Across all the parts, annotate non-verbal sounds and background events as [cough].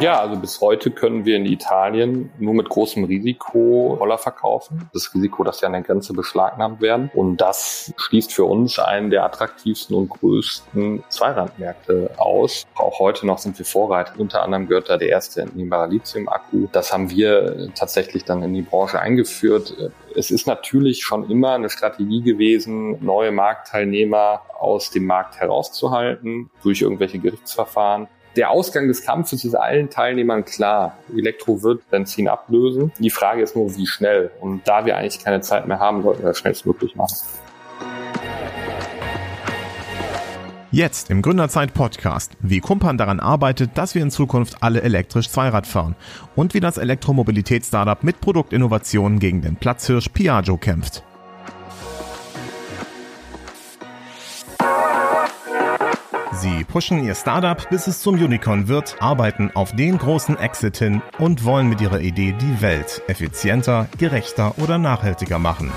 Ja, also bis heute können wir in Italien nur mit großem Risiko Roller verkaufen. Das Risiko, dass sie an der Grenze beschlagnahmt werden. Und das schließt für uns einen der attraktivsten und größten Zweiradmärkte aus. Auch heute noch sind wir Vorreiter. Unter anderem gehört da der erste entnehmbare Lithium-Akku. Das haben wir tatsächlich dann in die Branche eingeführt. Es ist natürlich schon immer eine Strategie gewesen, neue Marktteilnehmer aus dem Markt herauszuhalten durch irgendwelche Gerichtsverfahren der Ausgang des Kampfes ist allen Teilnehmern klar. Elektro wird Benzin ablösen. Die Frage ist nur, wie schnell. Und da wir eigentlich keine Zeit mehr haben, sollten wir das schnellstmöglich machen. Jetzt im Gründerzeit Podcast, wie Kumpan daran arbeitet, dass wir in Zukunft alle elektrisch Zweirad fahren und wie das Elektromobilitätsstartup mit Produktinnovationen gegen den Platzhirsch Piaggio kämpft. Sie pushen ihr Startup, bis es zum Unicorn wird, arbeiten auf den großen Exit hin und wollen mit ihrer Idee die Welt effizienter, gerechter oder nachhaltiger machen.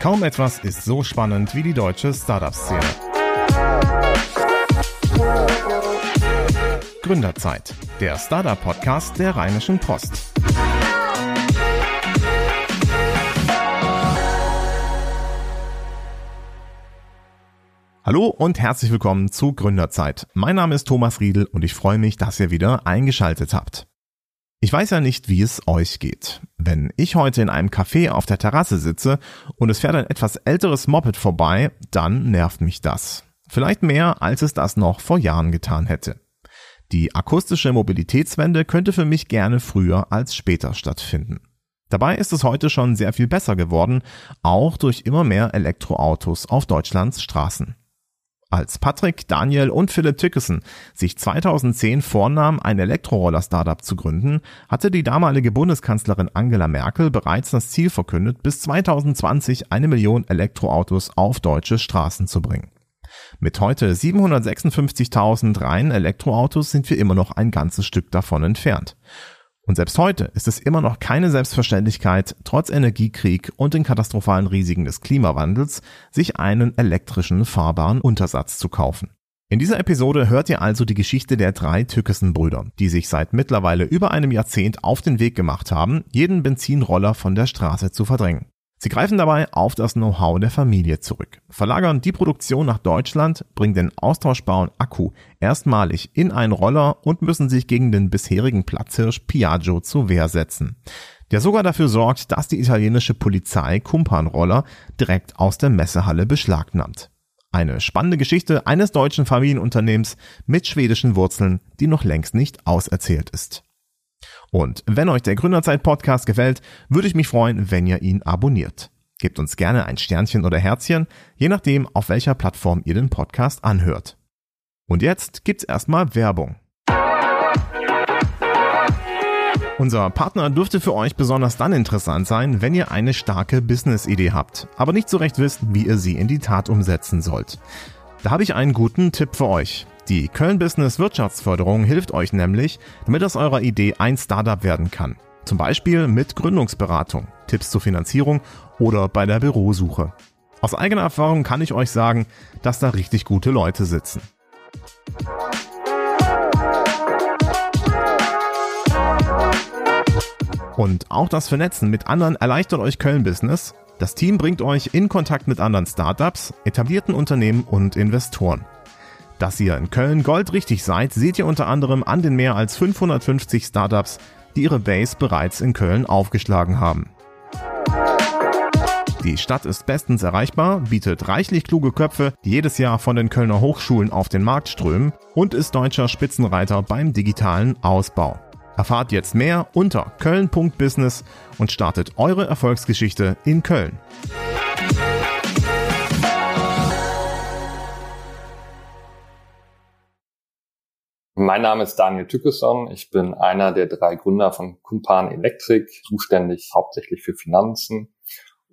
Kaum etwas ist so spannend wie die deutsche Startup-Szene. Gründerzeit, der Startup-Podcast der Rheinischen Post. Hallo und herzlich willkommen zu Gründerzeit. Mein Name ist Thomas Riedel und ich freue mich, dass ihr wieder eingeschaltet habt. Ich weiß ja nicht, wie es euch geht. Wenn ich heute in einem Café auf der Terrasse sitze und es fährt ein etwas älteres Moped vorbei, dann nervt mich das. Vielleicht mehr, als es das noch vor Jahren getan hätte. Die akustische Mobilitätswende könnte für mich gerne früher als später stattfinden. Dabei ist es heute schon sehr viel besser geworden, auch durch immer mehr Elektroautos auf Deutschlands Straßen. Als Patrick, Daniel und Philipp Tickerson sich 2010 vornahm, ein Elektroroller-Startup zu gründen, hatte die damalige Bundeskanzlerin Angela Merkel bereits das Ziel verkündet, bis 2020 eine Million Elektroautos auf deutsche Straßen zu bringen. Mit heute 756.000 reinen Elektroautos sind wir immer noch ein ganzes Stück davon entfernt. Und selbst heute ist es immer noch keine Selbstverständlichkeit, trotz Energiekrieg und den katastrophalen Risiken des Klimawandels, sich einen elektrischen fahrbaren Untersatz zu kaufen. In dieser Episode hört ihr also die Geschichte der drei Tückessen-Brüder, die sich seit mittlerweile über einem Jahrzehnt auf den Weg gemacht haben, jeden Benzinroller von der Straße zu verdrängen. Sie greifen dabei auf das Know-how der Familie zurück, verlagern die Produktion nach Deutschland, bringen den austauschbaren Akku erstmalig in einen Roller und müssen sich gegen den bisherigen Platzhirsch Piaggio zur Wehr setzen, der sogar dafür sorgt, dass die italienische Polizei Kumpan-Roller direkt aus der Messehalle beschlagnahmt. Eine spannende Geschichte eines deutschen Familienunternehmens mit schwedischen Wurzeln, die noch längst nicht auserzählt ist. Und wenn euch der Gründerzeit Podcast gefällt, würde ich mich freuen, wenn ihr ihn abonniert. Gebt uns gerne ein Sternchen oder Herzchen, je nachdem, auf welcher Plattform ihr den Podcast anhört. Und jetzt gibt's erstmal Werbung. Unser Partner dürfte für euch besonders dann interessant sein, wenn ihr eine starke Business-Idee habt, aber nicht so recht wisst, wie ihr sie in die Tat umsetzen sollt. Da habe ich einen guten Tipp für euch. Die Köln Business Wirtschaftsförderung hilft euch nämlich, damit aus eurer Idee ein Startup werden kann. Zum Beispiel mit Gründungsberatung, Tipps zur Finanzierung oder bei der Bürosuche. Aus eigener Erfahrung kann ich euch sagen, dass da richtig gute Leute sitzen. Und auch das Vernetzen mit anderen erleichtert euch Köln Business. Das Team bringt euch in Kontakt mit anderen Startups, etablierten Unternehmen und Investoren. Dass ihr in Köln goldrichtig seid, seht ihr unter anderem an den mehr als 550 Startups, die ihre Base bereits in Köln aufgeschlagen haben. Die Stadt ist bestens erreichbar, bietet reichlich kluge Köpfe, die jedes Jahr von den Kölner Hochschulen auf den Markt strömen und ist deutscher Spitzenreiter beim digitalen Ausbau. Erfahrt jetzt mehr unter köln.business und startet eure Erfolgsgeschichte in Köln. Mein Name ist Daniel Tückesson. Ich bin einer der drei Gründer von Kumpan Electric, zuständig hauptsächlich für Finanzen.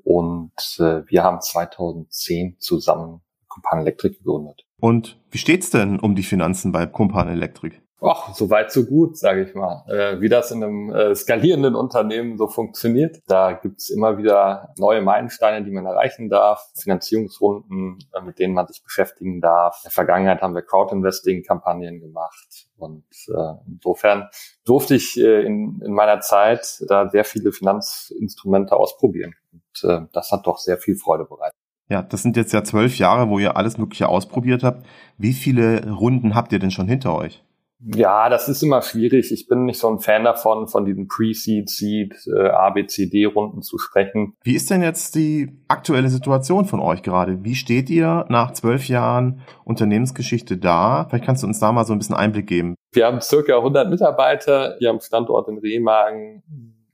Und äh, wir haben 2010 zusammen Kumpan Electric gegründet. Und wie steht's denn um die Finanzen bei Kumpan Electric? Ach, so weit, so gut, sage ich mal. Äh, wie das in einem äh, skalierenden Unternehmen so funktioniert. Da gibt's immer wieder neue Meilensteine, die man erreichen darf, Finanzierungsrunden, äh, mit denen man sich beschäftigen darf. In der Vergangenheit haben wir Crowd-Investing-Kampagnen gemacht. Und äh, insofern durfte ich äh, in, in meiner Zeit da sehr viele Finanzinstrumente ausprobieren. Und äh, das hat doch sehr viel Freude bereitet. Ja, das sind jetzt ja zwölf Jahre, wo ihr alles Mögliche ausprobiert habt. Wie viele Runden habt ihr denn schon hinter euch? Ja, das ist immer schwierig. Ich bin nicht so ein Fan davon, von diesen Pre-Seed, Seed, äh, A, B, C, D-Runden zu sprechen. Wie ist denn jetzt die aktuelle Situation von euch gerade? Wie steht ihr nach zwölf Jahren Unternehmensgeschichte da? Vielleicht kannst du uns da mal so ein bisschen Einblick geben. Wir haben circa 100 Mitarbeiter hier am Standort in Remagen,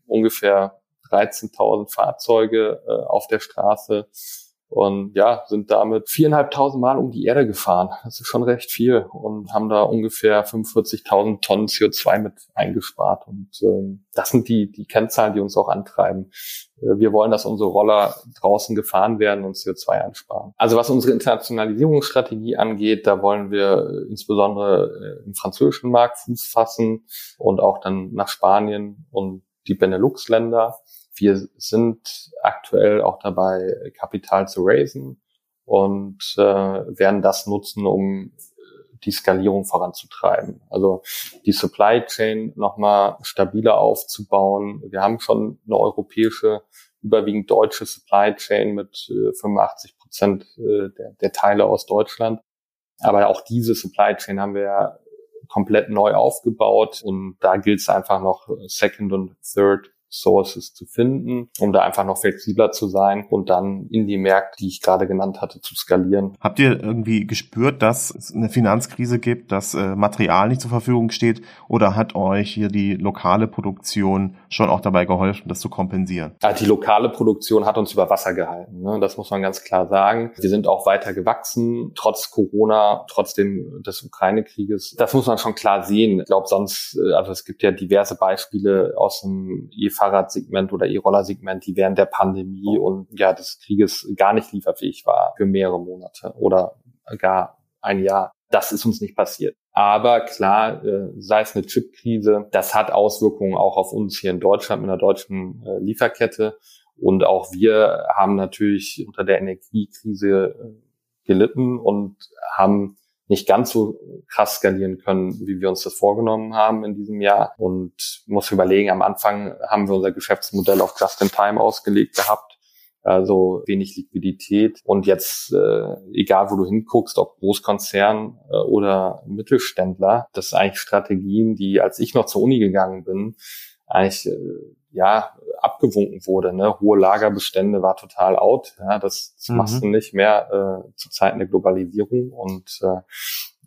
ungefähr 13.000 Fahrzeuge äh, auf der Straße und ja, sind damit viereinhalbtausend Mal um die Erde gefahren. Das ist schon recht viel und haben da ungefähr 45.000 Tonnen CO2 mit eingespart. Und äh, das sind die, die Kennzahlen, die uns auch antreiben. Äh, wir wollen, dass unsere Roller draußen gefahren werden und CO2 einsparen. Also was unsere Internationalisierungsstrategie angeht, da wollen wir äh, insbesondere äh, im französischen Markt Fuß fassen und auch dann nach Spanien und die Benelux-Länder. Wir sind aktuell auch dabei, Kapital zu raisen und äh, werden das nutzen, um die Skalierung voranzutreiben. Also die Supply Chain nochmal stabiler aufzubauen. Wir haben schon eine europäische, überwiegend deutsche Supply Chain mit äh, 85 Prozent äh, der, der Teile aus Deutschland. Aber auch diese Supply Chain haben wir komplett neu aufgebaut und da gilt es einfach noch Second und Third Sources zu finden, um da einfach noch flexibler zu sein und dann in die Märkte, die ich gerade genannt hatte, zu skalieren. Habt ihr irgendwie gespürt, dass es eine Finanzkrise gibt, dass äh, Material nicht zur Verfügung steht oder hat euch hier die lokale Produktion schon auch dabei geholfen, das zu kompensieren? Ja, die lokale Produktion hat uns über Wasser gehalten. Ne? Das muss man ganz klar sagen. Wir sind auch weiter gewachsen, trotz Corona, trotzdem des Ukraine-Krieges. Das muss man schon klar sehen. Ich glaube, sonst, äh, also es gibt ja diverse Beispiele aus dem EV E-Fahrradsegment oder E-Roller-Segment, die während der Pandemie und ja des Krieges gar nicht lieferfähig war für mehrere Monate oder gar ein Jahr. Das ist uns nicht passiert. Aber klar, äh, sei es eine Chipkrise, das hat Auswirkungen auch auf uns hier in Deutschland mit einer deutschen äh, Lieferkette. Und auch wir haben natürlich unter der Energiekrise äh, gelitten und haben nicht ganz so krass skalieren können, wie wir uns das vorgenommen haben in diesem Jahr. Und muss überlegen, am Anfang haben wir unser Geschäftsmodell auf Just-in-Time ausgelegt gehabt, also wenig Liquidität. Und jetzt, äh, egal wo du hinguckst, ob Großkonzern äh, oder Mittelständler, das sind eigentlich Strategien, die, als ich noch zur Uni gegangen bin, eigentlich äh, ja abgewunken wurde. Ne? Hohe Lagerbestände war total out. Ja, das, das mhm. machst du nicht mehr äh, zu Zeiten der Globalisierung und äh,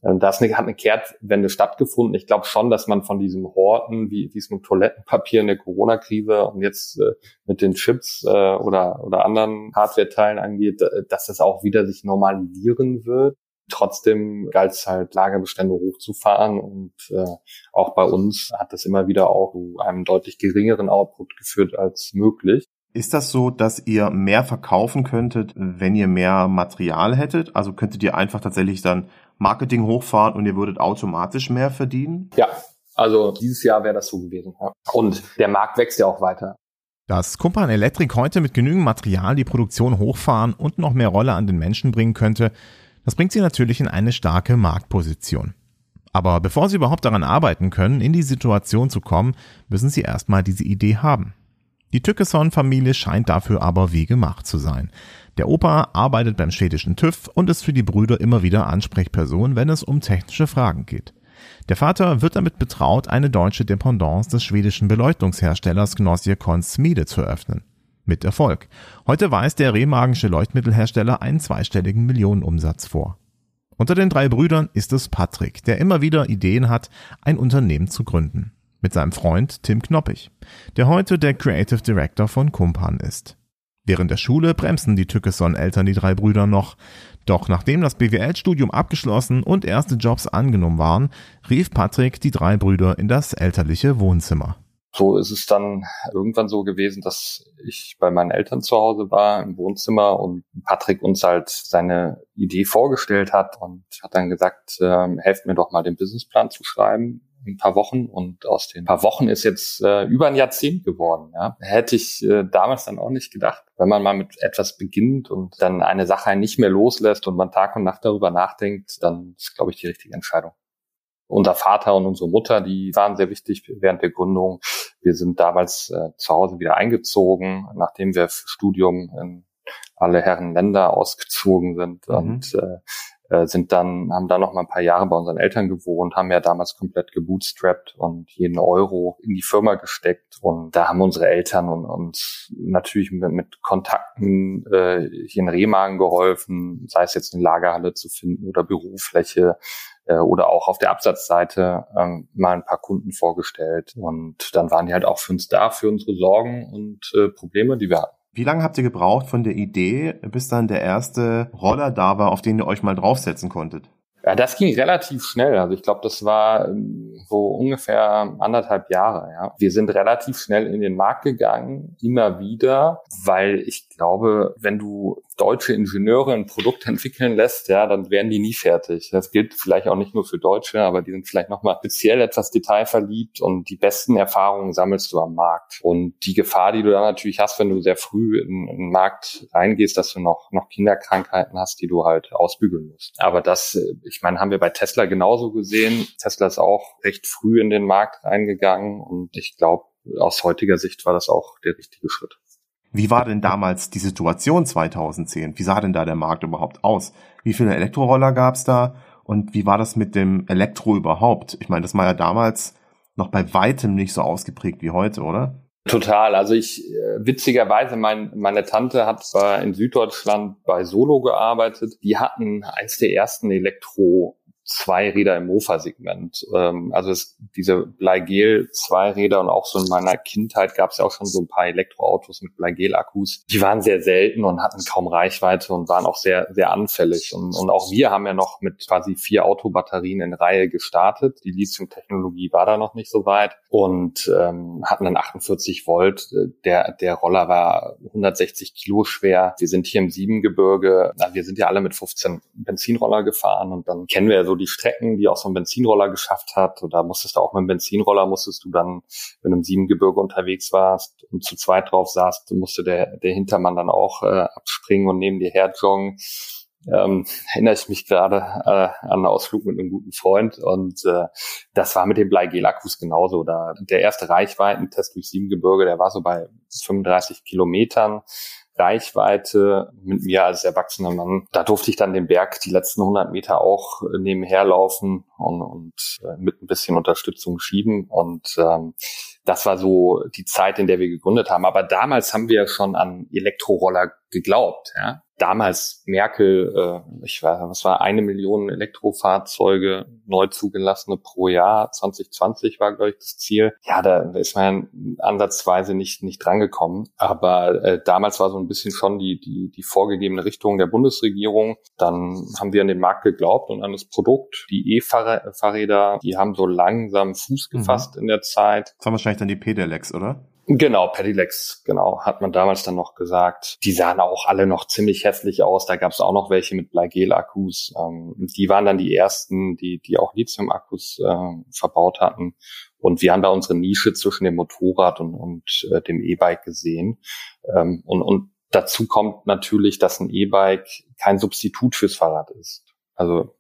da hat eine Kehrtwende stattgefunden. Ich glaube schon, dass man von diesem Horten, wie, wie es mit Toilettenpapier in der Corona-Krise und jetzt äh, mit den Chips äh, oder, oder anderen Hardware-Teilen angeht, äh, dass das auch wieder sich normalisieren wird. Trotzdem galt es halt, Lagerbestände hochzufahren und äh, auch bei uns hat das immer wieder auch zu einem deutlich geringeren Output geführt als möglich. Ist das so, dass ihr mehr verkaufen könntet, wenn ihr mehr Material hättet? Also könntet ihr einfach tatsächlich dann Marketing hochfahren und ihr würdet automatisch mehr verdienen? Ja, also dieses Jahr wäre das so gewesen. Ja. Und der Markt wächst ja auch weiter. Dass Kumpan Electric heute mit genügend Material die Produktion hochfahren und noch mehr Rolle an den Menschen bringen könnte, das bringt sie natürlich in eine starke Marktposition. Aber bevor sie überhaupt daran arbeiten können, in die Situation zu kommen, müssen sie erstmal diese Idee haben. Die Tückeson-Familie scheint dafür aber wie gemacht zu sein. Der Opa arbeitet beim schwedischen TÜV und ist für die Brüder immer wieder Ansprechperson, wenn es um technische Fragen geht. Der Vater wird damit betraut, eine deutsche Dependance des schwedischen Beleuchtungsherstellers Gnosjekon Smide zu öffnen. Mit Erfolg. Heute weist der remagische Leuchtmittelhersteller einen zweistelligen Millionenumsatz vor. Unter den drei Brüdern ist es Patrick, der immer wieder Ideen hat, ein Unternehmen zu gründen. Mit seinem Freund Tim Knoppig, der heute der Creative Director von Kumpan ist. Während der Schule bremsen die Tückeson-Eltern die drei Brüder noch. Doch nachdem das BWL-Studium abgeschlossen und erste Jobs angenommen waren, rief Patrick die drei Brüder in das elterliche Wohnzimmer. So ist es dann irgendwann so gewesen, dass ich bei meinen Eltern zu Hause war im Wohnzimmer und Patrick uns halt seine Idee vorgestellt hat und hat dann gesagt, ähm, helft mir doch mal den Businessplan zu schreiben. ein paar Wochen und aus den paar Wochen ist jetzt äh, über ein Jahrzehnt geworden. Ja. Hätte ich äh, damals dann auch nicht gedacht. Wenn man mal mit etwas beginnt und dann eine Sache nicht mehr loslässt und man Tag und Nacht darüber nachdenkt, dann ist, glaube ich, die richtige Entscheidung. Unser Vater und unsere Mutter, die waren sehr wichtig während der Gründung. Wir sind damals äh, zu Hause wieder eingezogen, nachdem wir für Studium in alle Herren Länder ausgezogen sind mhm. und äh, äh, sind dann, haben da noch mal ein paar Jahre bei unseren Eltern gewohnt, haben ja damals komplett gebootstrapped und jeden Euro in die Firma gesteckt. Und da haben unsere Eltern und uns natürlich mit, mit Kontakten äh, hier in Remagen geholfen, sei es jetzt eine Lagerhalle zu finden oder Bürofläche oder auch auf der Absatzseite ähm, mal ein paar Kunden vorgestellt. Und dann waren die halt auch für uns da, für unsere Sorgen und äh, Probleme, die wir hatten. Wie lange habt ihr gebraucht von der Idee, bis dann der erste Roller da war, auf den ihr euch mal draufsetzen konntet? Ja, das ging relativ schnell. Also ich glaube, das war ähm, so ungefähr anderthalb Jahre. Ja. Wir sind relativ schnell in den Markt gegangen, immer wieder, weil ich glaube, wenn du deutsche Ingenieure ein Produkt entwickeln lässt, ja, dann werden die nie fertig. Das gilt vielleicht auch nicht nur für Deutsche, aber die sind vielleicht nochmal speziell etwas detailverliebt und die besten Erfahrungen sammelst du am Markt. Und die Gefahr, die du dann natürlich hast, wenn du sehr früh in, in den Markt reingehst, dass du noch, noch Kinderkrankheiten hast, die du halt ausbügeln musst. Aber das, ich meine, haben wir bei Tesla genauso gesehen. Tesla ist auch recht früh in den Markt reingegangen und ich glaube, aus heutiger Sicht war das auch der richtige Schritt. Wie war denn damals die Situation 2010? Wie sah denn da der Markt überhaupt aus? Wie viele Elektroroller gab es da? Und wie war das mit dem Elektro überhaupt? Ich meine, das war ja damals noch bei weitem nicht so ausgeprägt wie heute, oder? Total. Also ich, äh, witzigerweise, mein, meine Tante hat bei, in Süddeutschland bei Solo gearbeitet. Die hatten eins der ersten Elektro zwei Räder im Mofa-Segment. Ähm, also es, diese Bleigel-Zweiräder und auch so in meiner Kindheit gab es ja auch schon so ein paar Elektroautos mit Bleigel-Akkus. Die waren sehr selten und hatten kaum Reichweite und waren auch sehr, sehr anfällig. Und, und auch wir haben ja noch mit quasi vier Autobatterien in Reihe gestartet. Die Lithium-Technologie war da noch nicht so weit und ähm, hatten dann 48 Volt. Der, der Roller war 160 Kilo schwer. Wir sind hier im Siebengebirge. Na, wir sind ja alle mit 15 Benzinroller gefahren und dann kennen wir ja so die Strecken, die auch so ein Benzinroller geschafft hat. Und da musstest du auch mit dem Benzinroller, musstest du dann, wenn du im Siebengebirge unterwegs warst und zu zweit drauf saßt, musste der, der Hintermann dann auch äh, abspringen und neben dir her joggen. Ähm, erinnere ich mich gerade äh, an einen Ausflug mit einem guten Freund und äh, das war mit dem Bleigel-Akkus genauso. Da der erste Reichweitentest durch Siebengebirge, der war so bei 35 Kilometern. Reichweite mit mir als erwachsener Mann. Da durfte ich dann den Berg die letzten 100 Meter auch äh, nebenher laufen und, und äh, mit ein bisschen Unterstützung schieben. Und ähm, das war so die Zeit, in der wir gegründet haben. Aber damals haben wir schon an Elektroroller geglaubt. Ja? Damals Merkel, äh, ich weiß, was war eine Million Elektrofahrzeuge neu zugelassene pro Jahr. 2020 war, glaube ich, das Ziel. Ja, da ist man ansatzweise nicht, nicht drangekommen. Aber äh, damals war so ein bisschen schon die, die, die vorgegebene Richtung der Bundesregierung. Dann haben wir an den Markt geglaubt und an das Produkt. Die E-Fahrräder, die haben so langsam Fuß mhm. gefasst mhm. in der Zeit. Das waren wahrscheinlich dann die Pedelecs, oder? Genau, Pedelecs, genau, hat man damals dann noch gesagt. Die sahen auch alle noch ziemlich hässlich aus. Da gab es auch noch welche mit Bleigel-Akkus. Ähm, die waren dann die ersten, die, die auch Lithium-Akkus äh, verbaut hatten. Und wir haben da unsere Nische zwischen dem Motorrad und, und äh, dem E-Bike gesehen. Ähm, und, und dazu kommt natürlich, dass ein E-Bike kein Substitut fürs Fahrrad ist. Also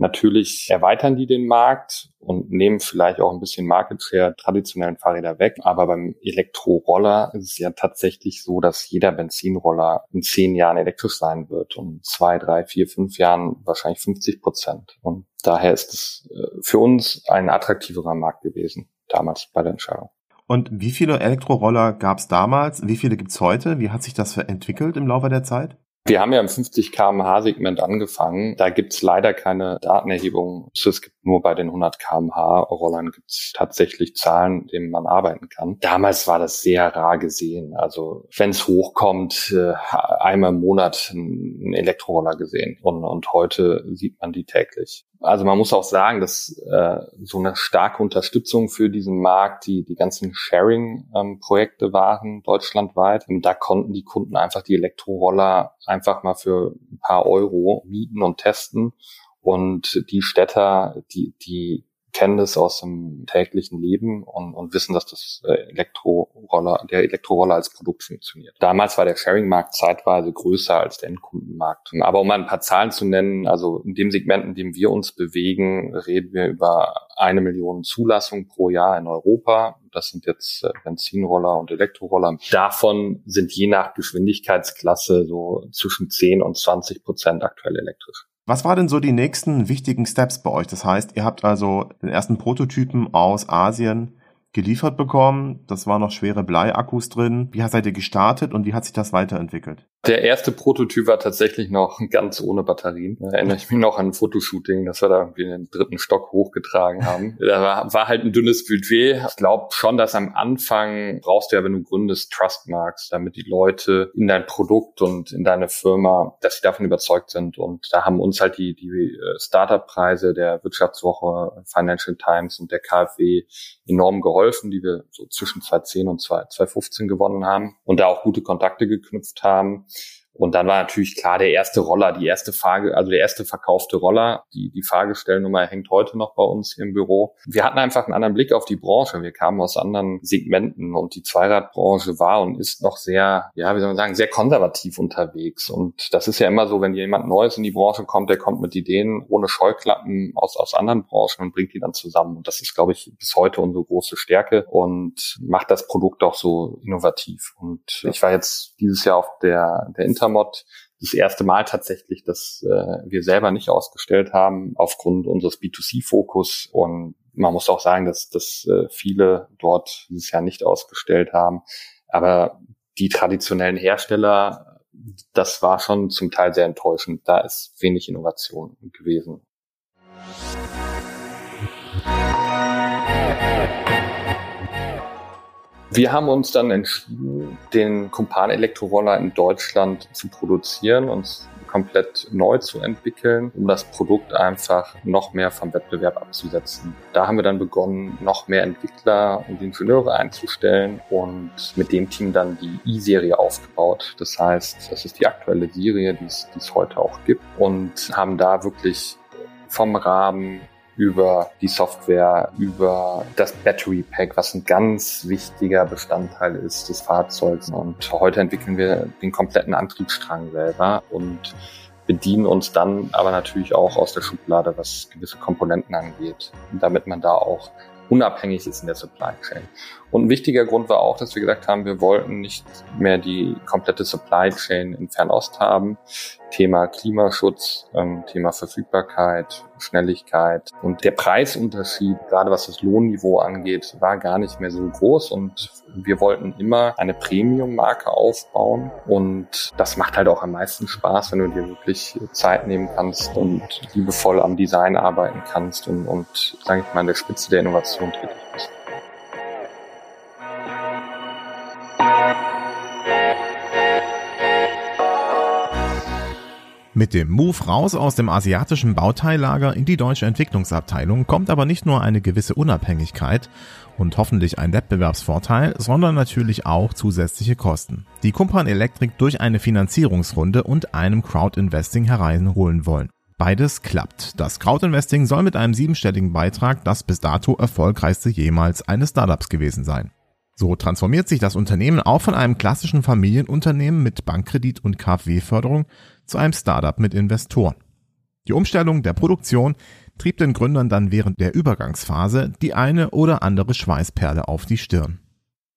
Natürlich erweitern die den Markt und nehmen vielleicht auch ein bisschen Market Share traditionellen Fahrräder weg. Aber beim Elektroroller ist es ja tatsächlich so, dass jeder Benzinroller in zehn Jahren elektrisch sein wird und zwei, drei, vier, fünf Jahren wahrscheinlich 50 Prozent. Und daher ist es äh, für uns ein attraktiverer Markt gewesen, damals bei der Entscheidung. Und wie viele Elektroroller gab es damals? Wie viele gibt es heute? Wie hat sich das entwickelt im Laufe der Zeit? Wir haben ja im 50 kmh Segment angefangen. Da gibt's leider keine Datenerhebung. Es gibt nur bei den 100 kmh Rollern gibt's tatsächlich Zahlen, denen man arbeiten kann. Damals war das sehr rar gesehen. Also wenn es hochkommt, äh, einmal im Monat ein Elektroroller gesehen. Und, und heute sieht man die täglich. Also man muss auch sagen, dass äh, so eine starke Unterstützung für diesen Markt die die ganzen Sharing-Projekte waren deutschlandweit. Da konnten die Kunden einfach die Elektroroller einfach mal für ein paar Euro mieten und testen. Und die Städter, die die kennen das aus dem täglichen Leben und, und wissen, dass das äh, Elektroroller, der Elektroroller als Produkt funktioniert. Damals war der Sharing-Markt zeitweise größer als der Endkundenmarkt. Aber um mal ein paar Zahlen zu nennen, also in dem Segment, in dem wir uns bewegen, reden wir über eine Million Zulassungen pro Jahr in Europa. Das sind jetzt äh, Benzinroller und Elektroroller. Davon sind je nach Geschwindigkeitsklasse so zwischen 10 und 20 Prozent aktuell elektrisch. Was war denn so die nächsten wichtigen Steps bei euch? Das heißt, ihr habt also den ersten Prototypen aus Asien geliefert bekommen. Das waren noch schwere Bleiakkus drin. Wie seid ihr gestartet und wie hat sich das weiterentwickelt? Der erste Prototyp war tatsächlich noch ganz ohne Batterien. Da erinnere ich mich noch an ein Fotoshooting, das wir da irgendwie in den dritten Stock hochgetragen haben. [laughs] Da war, war halt ein dünnes Budget. Ich glaube schon, dass am Anfang brauchst du ja, wenn du gründest, Trustmarks, damit die Leute in dein Produkt und in deine Firma, dass sie davon überzeugt sind. Und da haben uns halt die, die äh, Startup-Preise der Wirtschaftswoche, Financial Times und der KfW enorm geholfen, die wir so zwischen 2010 und 2015 gewonnen haben und da auch gute Kontakte geknüpft haben. Und dann war natürlich klar, der erste Roller, die erste Frage, also der erste verkaufte Roller, die, die Fahrgestellnummer hängt heute noch bei uns im Büro. Wir hatten einfach einen anderen Blick auf die Branche. Wir kamen aus anderen Segmenten und die Zweiradbranche war und ist noch sehr, ja, wie soll man sagen, sehr konservativ unterwegs. Und das ist ja immer so, wenn jemand Neues in die Branche kommt, der kommt mit Ideen ohne Scheuklappen aus, aus anderen Branchen und bringt die dann zusammen. Und das ist, glaube ich, bis heute unsere große Stärke und macht das Produkt auch so innovativ. Und ich war jetzt dieses Jahr auf der, der Intermod das erste Mal tatsächlich, dass äh, wir selber nicht ausgestellt haben aufgrund unseres B2C-Fokus. Und man muss auch sagen, dass, dass äh, viele dort dieses Jahr nicht ausgestellt haben. Aber die traditionellen Hersteller, das war schon zum Teil sehr enttäuschend. Da ist wenig Innovation gewesen. Wir haben uns dann entschieden, den Kumpan Elektroroller in Deutschland zu produzieren und komplett neu zu entwickeln, um das Produkt einfach noch mehr vom Wettbewerb abzusetzen. Da haben wir dann begonnen, noch mehr Entwickler und Ingenieure einzustellen und mit dem Team dann die E-Serie aufgebaut. Das heißt, das ist die aktuelle Serie, die es, die es heute auch gibt und haben da wirklich vom Rahmen über die Software, über das Battery Pack, was ein ganz wichtiger Bestandteil ist des Fahrzeugs. Und heute entwickeln wir den kompletten Antriebsstrang selber und bedienen uns dann aber natürlich auch aus der Schublade, was gewisse Komponenten angeht, damit man da auch unabhängig ist in der Supply Chain. Und ein wichtiger Grund war auch, dass wir gesagt haben, wir wollten nicht mehr die komplette Supply Chain in Fernost haben. Thema Klimaschutz, ähm, Thema Verfügbarkeit, Schnelligkeit. Und der Preisunterschied, gerade was das Lohnniveau angeht, war gar nicht mehr so groß. Und wir wollten immer eine Premium-Marke aufbauen. Und das macht halt auch am meisten Spaß, wenn du dir wirklich Zeit nehmen kannst und liebevoll am Design arbeiten kannst und, und sage ich mal, an der Spitze der Innovation tätig bist. Mit dem Move raus aus dem asiatischen Bauteillager in die deutsche Entwicklungsabteilung kommt aber nicht nur eine gewisse Unabhängigkeit und hoffentlich ein Wettbewerbsvorteil, sondern natürlich auch zusätzliche Kosten, die Kumpan Electric durch eine Finanzierungsrunde und einem Crowdinvesting hereinholen wollen. Beides klappt. Das Crowdinvesting soll mit einem siebenstelligen Beitrag das bis dato erfolgreichste jemals eines Startups gewesen sein. So transformiert sich das Unternehmen auch von einem klassischen Familienunternehmen mit Bankkredit und KfW-Förderung zu einem Startup mit Investoren. Die Umstellung der Produktion trieb den Gründern dann während der Übergangsphase die eine oder andere Schweißperle auf die Stirn.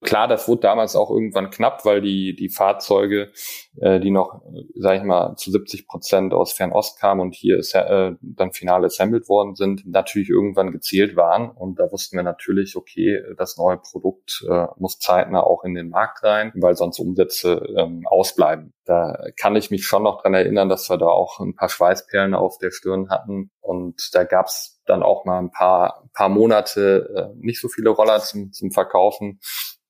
Klar, das wurde damals auch irgendwann knapp, weil die, die Fahrzeuge, äh, die noch, sag ich mal, zu 70 Prozent aus Fernost kamen und hier äh, dann final assembled worden sind, natürlich irgendwann gezählt waren. Und da wussten wir natürlich, okay, das neue Produkt äh, muss zeitnah auch in den Markt rein, weil sonst Umsätze ähm, ausbleiben. Da kann ich mich schon noch dran erinnern, dass wir da auch ein paar Schweißperlen auf der Stirn hatten. Und da gab's dann auch mal ein paar, paar Monate äh, nicht so viele Roller zum, zum Verkaufen.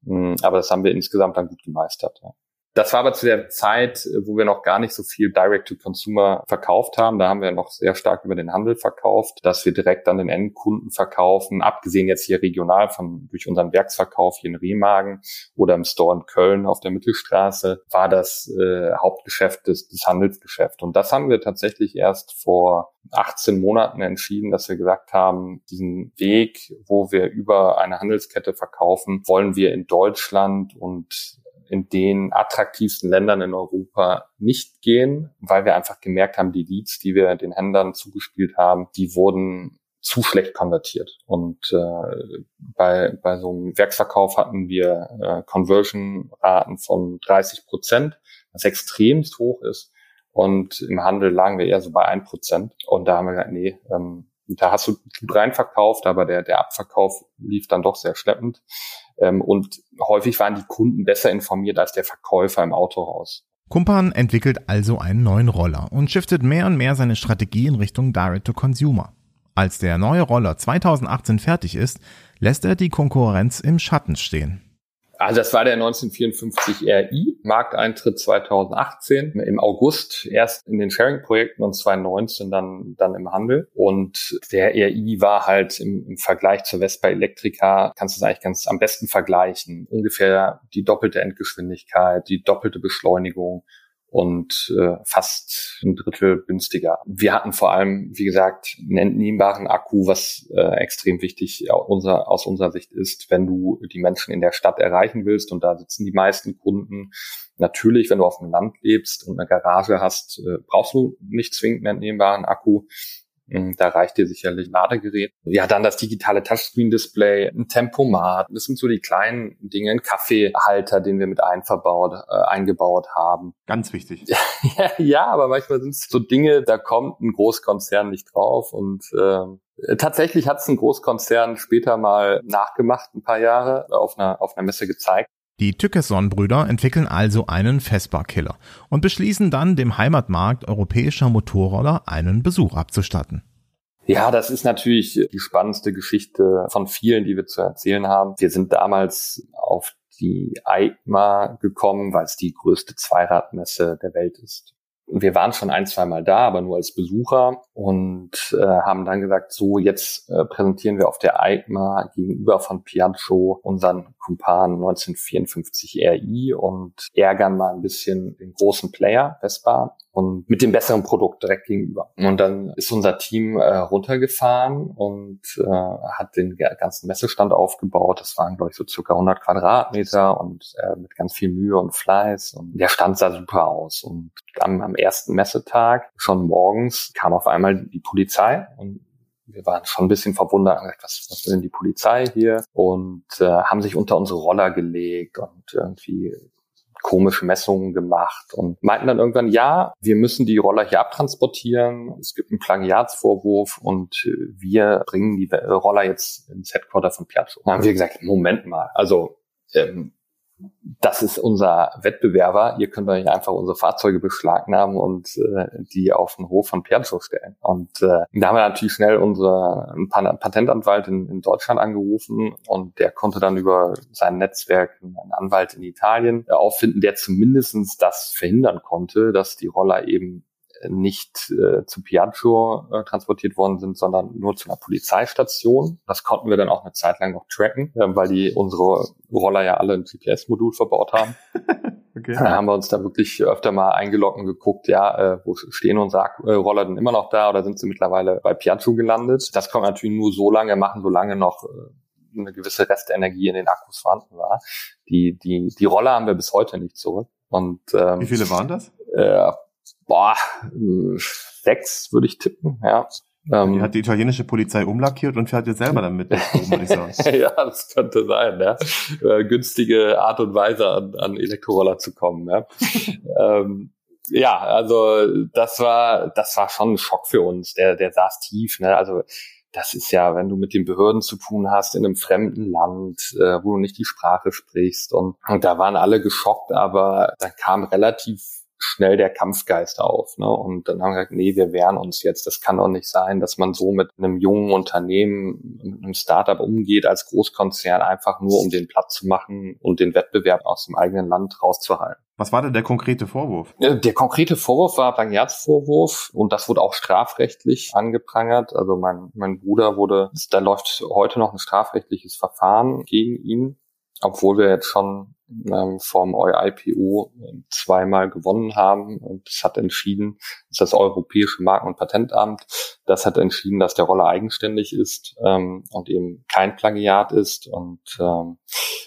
Mm, aber das haben wir insgesamt dann gut gemeistert. Ja. Das war aber zu der Zeit, wo wir noch gar nicht so viel Direct-to-Consumer verkauft haben. Da haben wir noch sehr stark über den Handel verkauft, dass wir direkt an den Endkunden verkaufen. Abgesehen jetzt hier regional von durch unseren Werksverkauf hier in Remagen oder im Store in Köln auf der Mittelstraße war das äh, Hauptgeschäft des, des Handelsgeschäfts. Und das haben wir tatsächlich erst vor 18 Monaten entschieden, dass wir gesagt haben, diesen Weg, wo wir über eine Handelskette verkaufen, wollen wir in Deutschland und in den attraktivsten Ländern in Europa nicht gehen, weil wir einfach gemerkt haben, die Leads, die wir den Händlern zugespielt haben, die wurden zu schlecht konvertiert. Und äh, bei, bei so einem Werksverkauf hatten wir äh, Conversion-Raten von 30 Prozent, was extremst hoch ist. Und im Handel lagen wir eher so bei ein Prozent. Und da haben wir gesagt, nee, ähm, da hast du gut reinverkauft, aber der, der Abverkauf lief dann doch sehr schleppend. Ähm, und häufig waren die Kunden besser informiert als der Verkäufer im Autohaus. Kumpan entwickelt also einen neuen Roller und shiftet mehr und mehr seine Strategie in Richtung Direct-to-Consumer. Als der neue Roller 2018 fertig ist, lässt er die Konkurrenz im Schatten stehen. Also das war der 1954 RI, Markteintritt 2018 im August, erst in den Sharing-Projekten und 2019 dann, dann im Handel. Und der RI war halt im, im Vergleich zur Vespa Electrica, kannst du es eigentlich ganz am besten vergleichen. Ungefähr die doppelte Endgeschwindigkeit, die doppelte Beschleunigung und äh, fast ein Drittel günstiger. Wir hatten vor allem, wie gesagt, einen entnehmbaren Akku, was äh, extrem wichtig unser, aus unserer Sicht ist, wenn du die Menschen in der Stadt erreichen willst. Und da sitzen die meisten Kunden. Natürlich, wenn du auf dem Land lebst und eine Garage hast, äh, brauchst du nicht zwingend einen entnehmbaren Akku. Hm, da reicht dir sicherlich ein Ladegerät. Ja, dann das digitale Touchscreen-Display, ein Tempomat. Das sind so die kleinen Dinge, ein Kaffeehalter, den wir mit einverbaut, äh, eingebaut haben. Ganz wichtig. [laughs] ja, ja, aber manchmal sind es so Dinge, da kommt ein Großkonzern nicht drauf und äh, Tatsächlich hat es ein Großkonzern später mal nachgemacht, ein paar Jahre, auf einer, auf einer Messe gezeigt. Die Tückesson-Brüder entwickeln also einen Vespa-Killer und beschließen dann, dem Heimatmarkt europäischer Motorroller einen Besuch abzustatten. Ja, das ist natürlich die spannendste Geschichte von vielen, die wir zu erzählen haben. Wir sind damals auf die EICMA gekommen, weil es die größte Zweiradmesse der Welt ist wir waren schon ein, zwei Mal da, aber nur als Besucher und äh, haben dann gesagt, so jetzt äh, präsentieren wir auf der EICMA gegenüber von Piaggio unseren Kumpan 1954 RI und ärgern mal ein bisschen den großen Player Vespa und mit dem besseren Produkt direkt gegenüber. Und dann ist unser Team äh, runtergefahren und äh, hat den ganzen Messestand aufgebaut. Das waren, glaube ich, so circa 100 Quadratmeter und äh, mit ganz viel Mühe und Fleiß. Und der Stand sah super aus. Und am, am ersten Messetag, schon morgens, kam auf einmal die Polizei und wir waren schon ein bisschen verwundert, was, was will denn die Polizei hier? Und äh, haben sich unter unsere Roller gelegt und irgendwie komische Messungen gemacht und meinten dann irgendwann, ja, wir müssen die Roller hier abtransportieren. Es gibt einen Plagiatsvorwurf und wir bringen die Roller jetzt ins Headquarter von Piaggio. Dann haben wir gesagt, Moment mal, also ähm, das ist unser Wettbewerber. Ihr könnt euch einfach unsere Fahrzeuge beschlagnahmen und äh, die auf den Hof von Piaggio stellen. Und äh, da haben wir natürlich schnell unsere Patentanwalt in, in Deutschland angerufen und der konnte dann über sein Netzwerk einen Anwalt in Italien auffinden, der zumindestens das verhindern konnte, dass die Roller eben nicht äh, zu Piaggio äh, transportiert worden sind, sondern nur zu einer Polizeistation. Das konnten wir dann auch eine Zeit lang noch tracken, äh, weil die unsere Roller ja alle ein GPS-Modul verbaut haben. [laughs] okay. Dann haben wir uns da wirklich öfter mal eingeloggt und geguckt, ja, äh, wo stehen unsere Ak äh, Roller denn immer noch da oder sind sie mittlerweile bei Piaggio gelandet? Das kann man natürlich nur so lange machen, solange noch äh, eine gewisse Restenergie in den Akkus vorhanden war. Die, die, die Roller haben wir bis heute nicht zurück. Und, ähm, Wie viele waren das? Äh, boah, sechs würde ich tippen, ja. Ähm, die hat die italienische Polizei umlackiert und fährt jetzt selber [laughs] damit. ja, das könnte sein, ja. Äh, günstige Art und Weise an, an Elektroroller zu kommen, ja. [laughs] ähm, ja, also das war, das war schon ein Schock für uns. Der, der saß tief, ne? Also das ist ja, wenn du mit den Behörden zu tun hast in einem fremden Land, äh, wo du nicht die Sprache sprichst und, und da waren alle geschockt, aber dann kam relativ schnell der Kampfgeist auf. Ne? Und dann haben wir gesagt, nee, wir wehren uns jetzt. Das kann doch nicht sein, dass man so mit einem jungen Unternehmen, mit einem Startup umgeht als Großkonzern, einfach nur um den Platz zu machen und den Wettbewerb aus dem eigenen Land rauszuhalten. Was war denn der konkrete Vorwurf? Der konkrete Vorwurf war Plagiatsvorwurf und das wurde auch strafrechtlich angeprangert. Also mein, mein Bruder wurde, da läuft heute noch ein strafrechtliches Verfahren gegen ihn, obwohl wir jetzt schon ähm, vom IPO zweimal gewonnen haben. Und das hat entschieden, das das Europäische Marken- und Patentamt, das hat entschieden, dass der Roller eigenständig ist ähm, und eben kein Plagiat ist. Und ähm,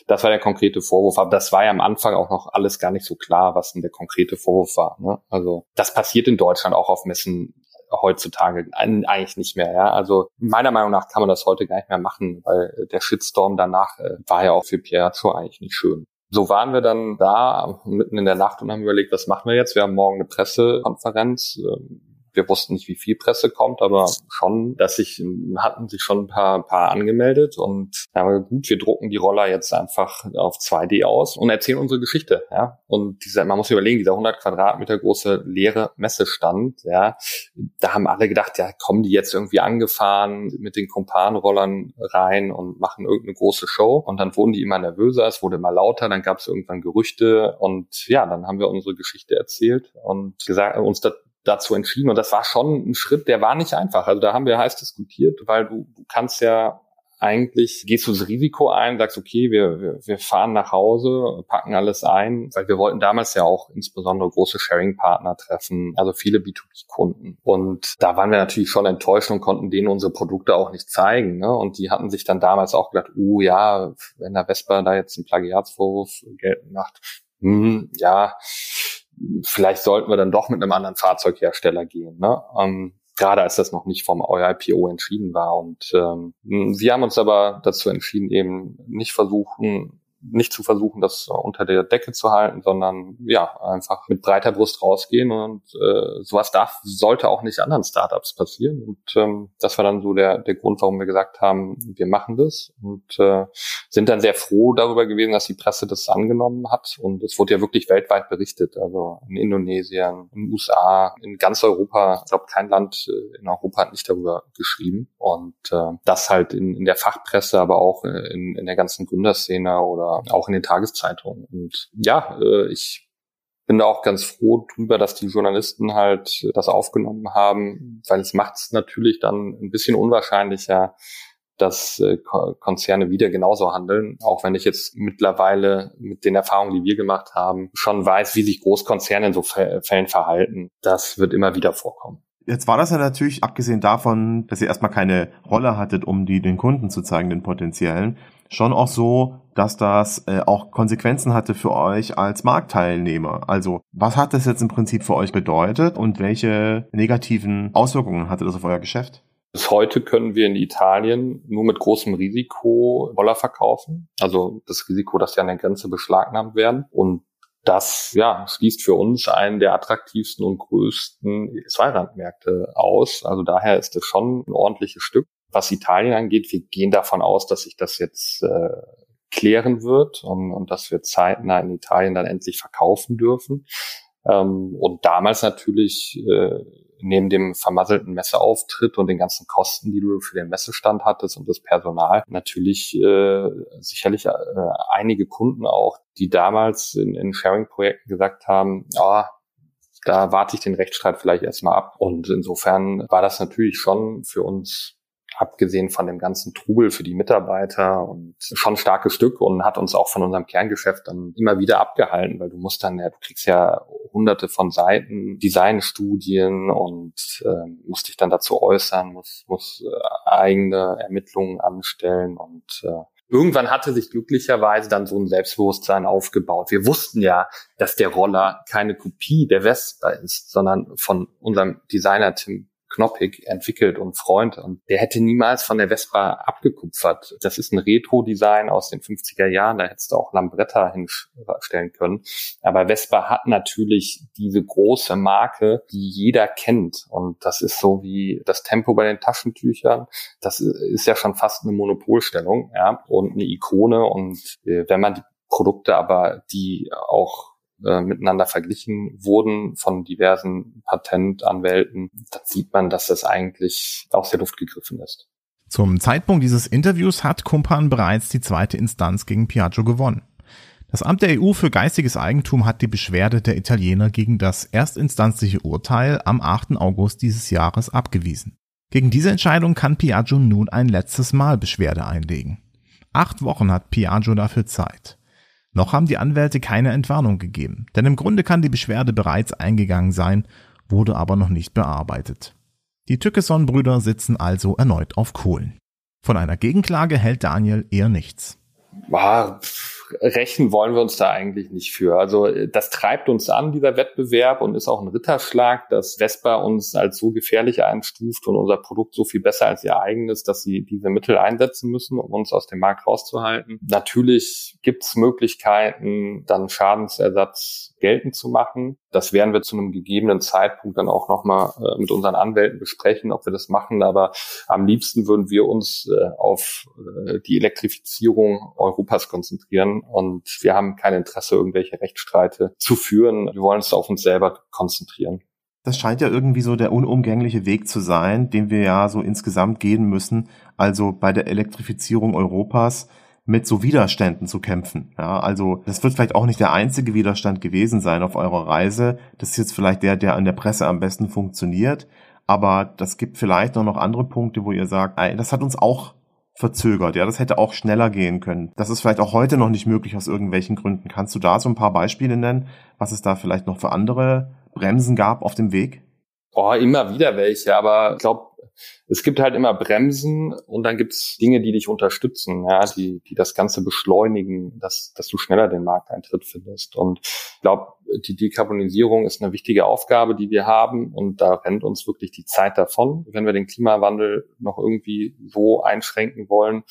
das war der konkrete Vorwurf. Aber das war ja am Anfang auch noch alles gar nicht so klar, was denn der konkrete Vorwurf war. Ne? Also das passiert in Deutschland auch auf Messen heutzutage eigentlich nicht mehr. Ja? Also meiner Meinung nach kann man das heute gar nicht mehr machen, weil der Shitstorm danach äh, war ja auch für Piaggio eigentlich nicht schön so waren wir dann da mitten in der Nacht und haben überlegt, was machen wir jetzt? Wir haben morgen eine Pressekonferenz. Ähm, wir wussten nicht, wie viel Presse kommt, aber schon, dass sich, hatten sich schon ein paar, ein paar angemeldet und haben gut, wir drucken die Roller jetzt einfach auf 2D aus und erzählen unsere Geschichte, ja. Und dieser, man muss überlegen, dieser 100 Quadratmeter große leere Messestand, ja, da haben alle gedacht, ja, kommen die jetzt irgendwie angefahren mit den Kumpanrollern rein und machen irgendeine große Show und dann wurden die immer nervöser, es wurde immer lauter, dann gab es irgendwann Gerüchte und ja, dann haben wir unsere Geschichte erzählt und gesagt, uns da dazu entschieden. Und das war schon ein Schritt, der war nicht einfach. Also da haben wir heiß diskutiert, weil du, du kannst ja eigentlich gehst du das Risiko ein, sagst, okay, wir, wir, fahren nach Hause, packen alles ein, weil wir wollten damals ja auch insbesondere große Sharing-Partner treffen, also viele B2B-Kunden. Und da waren wir natürlich schon enttäuscht und konnten denen unsere Produkte auch nicht zeigen. Ne? Und die hatten sich dann damals auch gedacht, oh ja, wenn der Vespa da jetzt einen Plagiatsvorwurf geltend macht, hm, ja, vielleicht sollten wir dann doch mit einem anderen Fahrzeughersteller gehen. Ne? Ähm, gerade als das noch nicht vom IPO entschieden war. Und ähm, wir haben uns aber dazu entschieden, eben nicht versuchen, nicht zu versuchen, das unter der Decke zu halten, sondern ja, einfach mit breiter Brust rausgehen und äh, sowas darf, sollte auch nicht anderen Startups passieren. Und ähm, das war dann so der, der Grund, warum wir gesagt haben, wir machen das und äh, sind dann sehr froh darüber gewesen, dass die Presse das angenommen hat. Und es wurde ja wirklich weltweit berichtet, also in Indonesien, in den USA, in ganz Europa. Ich glaube, kein Land äh, in Europa hat nicht darüber geschrieben. Und äh, das halt in, in der Fachpresse, aber auch in, in der ganzen Gründerszene oder auch in den Tageszeitungen. Und ja, äh, ich bin da auch ganz froh drüber, dass die Journalisten halt das aufgenommen haben, weil es macht es natürlich dann ein bisschen unwahrscheinlicher, dass äh, Konzerne wieder genauso handeln, auch wenn ich jetzt mittlerweile mit den Erfahrungen, die wir gemacht haben, schon weiß, wie sich Großkonzerne in so Fällen verhalten. Das wird immer wieder vorkommen. Jetzt war das ja natürlich, abgesehen davon, dass ihr erstmal keine Rolle hattet, um die den Kunden zu zeigen, den potenziellen, schon auch so, dass das äh, auch Konsequenzen hatte für euch als Marktteilnehmer. Also was hat das jetzt im Prinzip für euch bedeutet und welche negativen Auswirkungen hatte das auf euer Geschäft? Bis heute können wir in Italien nur mit großem Risiko Roller verkaufen. Also das Risiko, dass sie an der Grenze beschlagnahmt werden. Und das ja, schließt für uns einen der attraktivsten und größten Zweiradmärkte aus. Also daher ist es schon ein ordentliches Stück. Was Italien angeht, wir gehen davon aus, dass sich das jetzt äh, klären wird und, und dass wir zeitnah in Italien dann endlich verkaufen dürfen. Ähm, und damals natürlich äh, neben dem vermasselten Messeauftritt und den ganzen Kosten, die du für den Messestand hattest und das Personal, natürlich äh, sicherlich äh, einige Kunden auch, die damals in, in Sharing-Projekten gesagt haben, ah, oh, da warte ich den Rechtsstreit vielleicht erstmal ab. Und insofern war das natürlich schon für uns abgesehen von dem ganzen Trubel für die Mitarbeiter und schon starkes Stück und hat uns auch von unserem Kerngeschäft dann immer wieder abgehalten, weil du musst dann, ja, du kriegst ja hunderte von Seiten, Designstudien und äh, musst dich dann dazu äußern, musst, musst äh, eigene Ermittlungen anstellen und äh, Irgendwann hatte sich glücklicherweise dann so ein Selbstbewusstsein aufgebaut. Wir wussten ja, dass der Roller keine Kopie der Vespa ist, sondern von unserem Designer Tim Knoppig entwickelt und Freund und der hätte niemals von der Vespa abgekupfert. Das ist ein Retro-Design aus den 50er Jahren, da hättest du auch Lambretta hinstellen können. Aber Vespa hat natürlich diese große Marke, die jeder kennt und das ist so wie das Tempo bei den Taschentüchern. Das ist ja schon fast eine Monopolstellung, ja, und eine Ikone und äh, wenn man die Produkte aber, die auch äh, miteinander verglichen wurden von diversen Patentanwälten, dann sieht man, dass das eigentlich aus der Luft gegriffen ist. Zum Zeitpunkt dieses Interviews hat Kumpan bereits die zweite Instanz gegen Piaggio gewonnen. Das Amt der EU für geistiges Eigentum hat die Beschwerde der Italiener gegen das erstinstanzliche Urteil am 8. August dieses Jahres abgewiesen. Gegen diese Entscheidung kann Piaggio nun ein letztes Mal Beschwerde einlegen. Acht Wochen hat Piaggio dafür Zeit. Noch haben die Anwälte keine Entwarnung gegeben, denn im Grunde kann die Beschwerde bereits eingegangen sein, wurde aber noch nicht bearbeitet. Die Tückeson-Brüder sitzen also erneut auf Kohlen. Von einer Gegenklage hält Daniel eher nichts. War rächen wollen wir uns da eigentlich nicht für. Also das treibt uns an, dieser Wettbewerb, und ist auch ein Ritterschlag, dass Vespa uns als so gefährlich einstuft und unser Produkt so viel besser als ihr eigenes, dass sie diese Mittel einsetzen müssen, um uns aus dem Markt rauszuhalten. Natürlich gibt es Möglichkeiten, dann Schadensersatz geltend zu machen. Das werden wir zu einem gegebenen Zeitpunkt dann auch nochmal äh, mit unseren Anwälten besprechen, ob wir das machen. Aber am liebsten würden wir uns äh, auf äh, die Elektrifizierung Europas konzentrieren. Und wir haben kein Interesse, irgendwelche Rechtsstreite zu führen. Wir wollen uns auf uns selber konzentrieren. Das scheint ja irgendwie so der unumgängliche Weg zu sein, den wir ja so insgesamt gehen müssen. Also bei der Elektrifizierung Europas mit so Widerständen zu kämpfen. Ja, also das wird vielleicht auch nicht der einzige Widerstand gewesen sein auf eurer Reise. Das ist jetzt vielleicht der, der an der Presse am besten funktioniert. Aber das gibt vielleicht auch noch andere Punkte, wo ihr sagt, ey, das hat uns auch verzögert. Ja, das hätte auch schneller gehen können. Das ist vielleicht auch heute noch nicht möglich aus irgendwelchen Gründen. Kannst du da so ein paar Beispiele nennen, was es da vielleicht noch für andere Bremsen gab auf dem Weg? Oh, immer wieder welche, aber ich glaube, es gibt halt immer Bremsen und dann gibt's Dinge, die dich unterstützen, ja, die, die das Ganze beschleunigen, dass, dass du schneller den Markteintritt findest. Und ich glaube, die Dekarbonisierung ist eine wichtige Aufgabe, die wir haben und da rennt uns wirklich die Zeit davon. Wenn wir den Klimawandel noch irgendwie so einschränken wollen,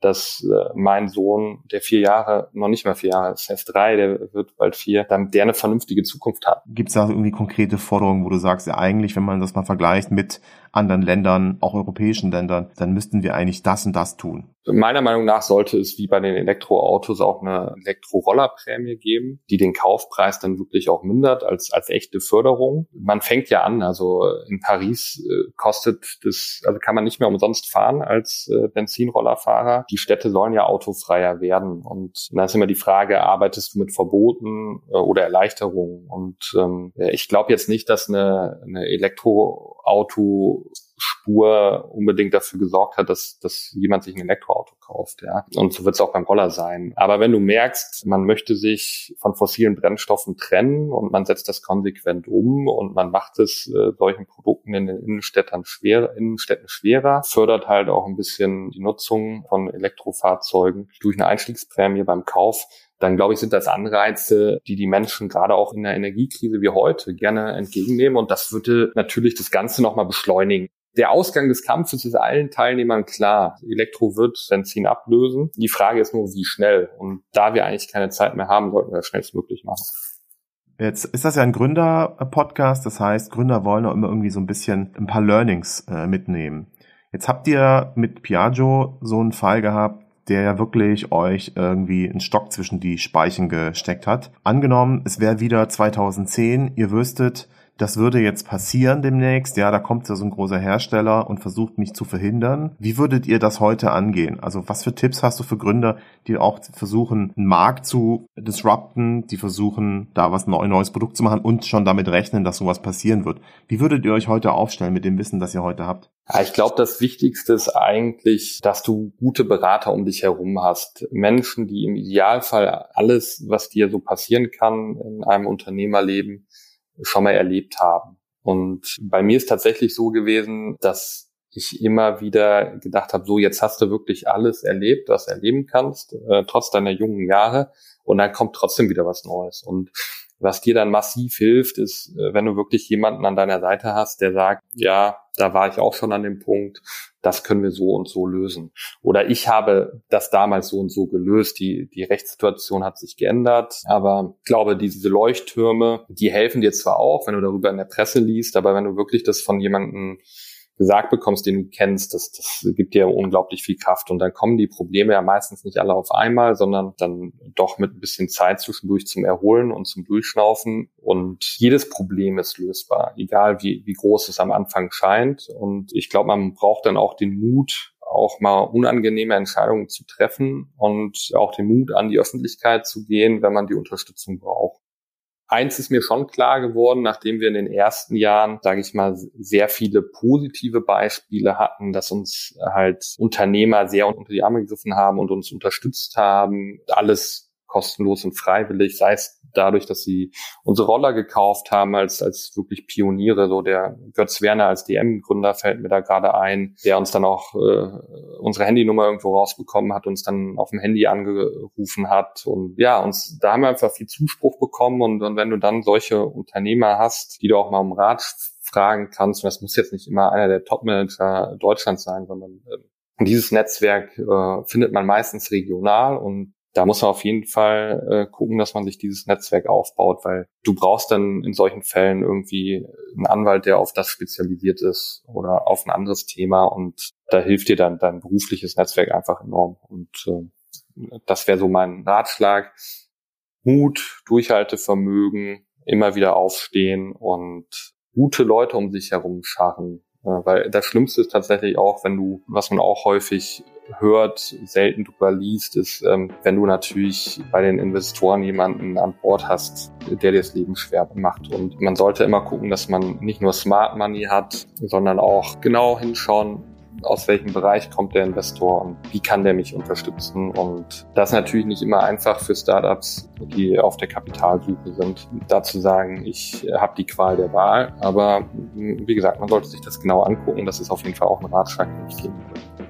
dass äh, mein Sohn, der vier Jahre, noch nicht mal vier Jahre, das heißt drei, der wird bald vier, damit der eine vernünftige Zukunft hat. Gibt es da irgendwie konkrete Forderungen, wo du sagst, ja eigentlich, wenn man das mal vergleicht mit anderen Ländern, auch europäischen Ländern, dann müssten wir eigentlich das und das tun? Meiner Meinung nach sollte es wie bei den Elektroautos auch eine Elektrorollerprämie geben, die den Kaufpreis dann wirklich auch mindert als, als echte Förderung. Man fängt ja an, also in Paris äh, kostet das, also kann man nicht mehr umsonst fahren als äh, Benzinrollerfahrer. Die Städte sollen ja autofreier werden. Und dann ist immer die Frage, arbeitest du mit Verboten äh, oder Erleichterungen? Und ähm, ich glaube jetzt nicht, dass eine, eine Elektroauto Spur unbedingt dafür gesorgt hat, dass, dass jemand sich ein Elektroauto kauft. Ja. Und so wird es auch beim Roller sein. Aber wenn du merkst, man möchte sich von fossilen Brennstoffen trennen und man setzt das konsequent um und man macht es äh, solchen Produkten in den Innenstädten, schwer, Innenstädten schwerer, fördert halt auch ein bisschen die Nutzung von Elektrofahrzeugen durch eine Einstiegsprämie beim Kauf, dann glaube ich, sind das Anreize, die die Menschen gerade auch in der Energiekrise wie heute gerne entgegennehmen. Und das würde natürlich das Ganze nochmal beschleunigen der Ausgang des Kampfes ist allen Teilnehmern klar. Elektro wird Benzin ablösen. Die Frage ist nur, wie schnell. Und da wir eigentlich keine Zeit mehr haben, sollten wir das schnellstmöglich machen. Jetzt ist das ja ein Gründer-Podcast, das heißt, Gründer wollen auch immer irgendwie so ein bisschen ein paar Learnings äh, mitnehmen. Jetzt habt ihr mit Piaggio so einen Fall gehabt, der ja wirklich euch irgendwie einen Stock zwischen die Speichen gesteckt hat. Angenommen, es wäre wieder 2010, ihr wüsstet, das würde jetzt passieren demnächst, ja, da kommt ja so ein großer Hersteller und versucht mich zu verhindern. Wie würdet ihr das heute angehen? Also was für Tipps hast du für Gründer, die auch versuchen, einen Markt zu disrupten, die versuchen, da was neu, neues Produkt zu machen und schon damit rechnen, dass sowas passieren wird? Wie würdet ihr euch heute aufstellen mit dem Wissen, das ihr heute habt? Ich glaube, das Wichtigste ist eigentlich, dass du gute Berater um dich herum hast. Menschen, die im Idealfall alles, was dir so passieren kann in einem Unternehmerleben, schon mal erlebt haben. Und bei mir ist tatsächlich so gewesen, dass ich immer wieder gedacht habe, so jetzt hast du wirklich alles erlebt, was erleben kannst, äh, trotz deiner jungen Jahre. Und dann kommt trotzdem wieder was Neues. Und was dir dann massiv hilft, ist, äh, wenn du wirklich jemanden an deiner Seite hast, der sagt, ja, da war ich auch schon an dem Punkt, das können wir so und so lösen. Oder ich habe das damals so und so gelöst. Die, die Rechtssituation hat sich geändert. Aber ich glaube, diese Leuchttürme, die helfen dir zwar auch, wenn du darüber in der Presse liest, aber wenn du wirklich das von jemandem gesagt bekommst, den du kennst, das, das gibt dir unglaublich viel Kraft. Und dann kommen die Probleme ja meistens nicht alle auf einmal, sondern dann doch mit ein bisschen Zeit zwischendurch zum Erholen und zum Durchschnaufen. Und jedes Problem ist lösbar, egal wie, wie groß es am Anfang scheint. Und ich glaube, man braucht dann auch den Mut, auch mal unangenehme Entscheidungen zu treffen und auch den Mut an die Öffentlichkeit zu gehen, wenn man die Unterstützung braucht. Eins ist mir schon klar geworden, nachdem wir in den ersten Jahren, sage ich mal, sehr viele positive Beispiele hatten, dass uns halt Unternehmer sehr unter die Arme gegriffen haben und uns unterstützt haben, alles kostenlos und freiwillig, sei es dadurch, dass sie unsere Roller gekauft haben als, als wirklich Pioniere. So der Götz Werner als DM-Gründer fällt mir da gerade ein, der uns dann auch äh, unsere Handynummer irgendwo rausbekommen hat, uns dann auf dem Handy angerufen hat. Und ja, uns, da haben wir einfach viel Zuspruch bekommen. Und, und wenn du dann solche Unternehmer hast, die du auch mal um Rat fragen kannst, und das muss jetzt nicht immer einer der Top-Manager Deutschlands sein, sondern äh, dieses Netzwerk äh, findet man meistens regional und da muss man auf jeden Fall äh, gucken, dass man sich dieses Netzwerk aufbaut, weil du brauchst dann in solchen Fällen irgendwie einen Anwalt, der auf das spezialisiert ist oder auf ein anderes Thema und da hilft dir dann dein berufliches Netzwerk einfach enorm. Und äh, das wäre so mein Ratschlag. Mut, Durchhaltevermögen, immer wieder aufstehen und gute Leute um sich herum scharren. Äh, weil das Schlimmste ist tatsächlich auch, wenn du, was man auch häufig hört, selten drüber liest, ist, ähm, wenn du natürlich bei den Investoren jemanden an Bord hast, der dir das Leben schwer macht. Und man sollte immer gucken, dass man nicht nur Smart Money hat, sondern auch genau hinschauen, aus welchem Bereich kommt der Investor und wie kann der mich unterstützen. Und das ist natürlich nicht immer einfach für Startups, die auf der Kapitalsuche sind, da zu sagen, ich habe die Qual der Wahl. Aber wie gesagt, man sollte sich das genau angucken. Das ist auf jeden Fall auch ein Ratschlag, den ich geben würde.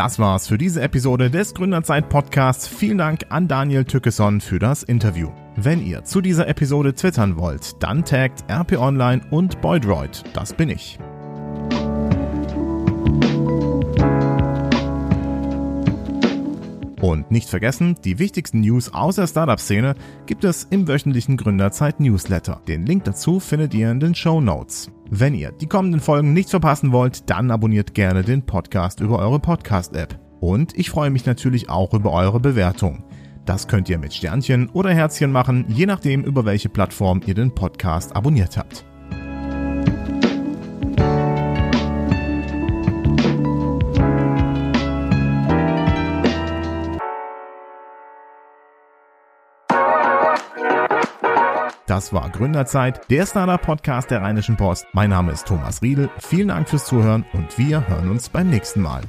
Das war's für diese Episode des Gründerzeit Podcasts. Vielen Dank an Daniel Tückeson für das Interview. Wenn ihr zu dieser Episode twittern wollt, dann taggt RP Online und Boydroid. Das bin ich. Und nicht vergessen, die wichtigsten News aus der Startup-Szene gibt es im wöchentlichen Gründerzeit-Newsletter. Den Link dazu findet ihr in den Show Notes. Wenn ihr die kommenden Folgen nicht verpassen wollt, dann abonniert gerne den Podcast über eure Podcast-App. Und ich freue mich natürlich auch über eure Bewertung. Das könnt ihr mit Sternchen oder Herzchen machen, je nachdem, über welche Plattform ihr den Podcast abonniert habt. Das war Gründerzeit, der Startup-Podcast der Rheinischen Post. Mein Name ist Thomas Riedel. Vielen Dank fürs Zuhören und wir hören uns beim nächsten Mal.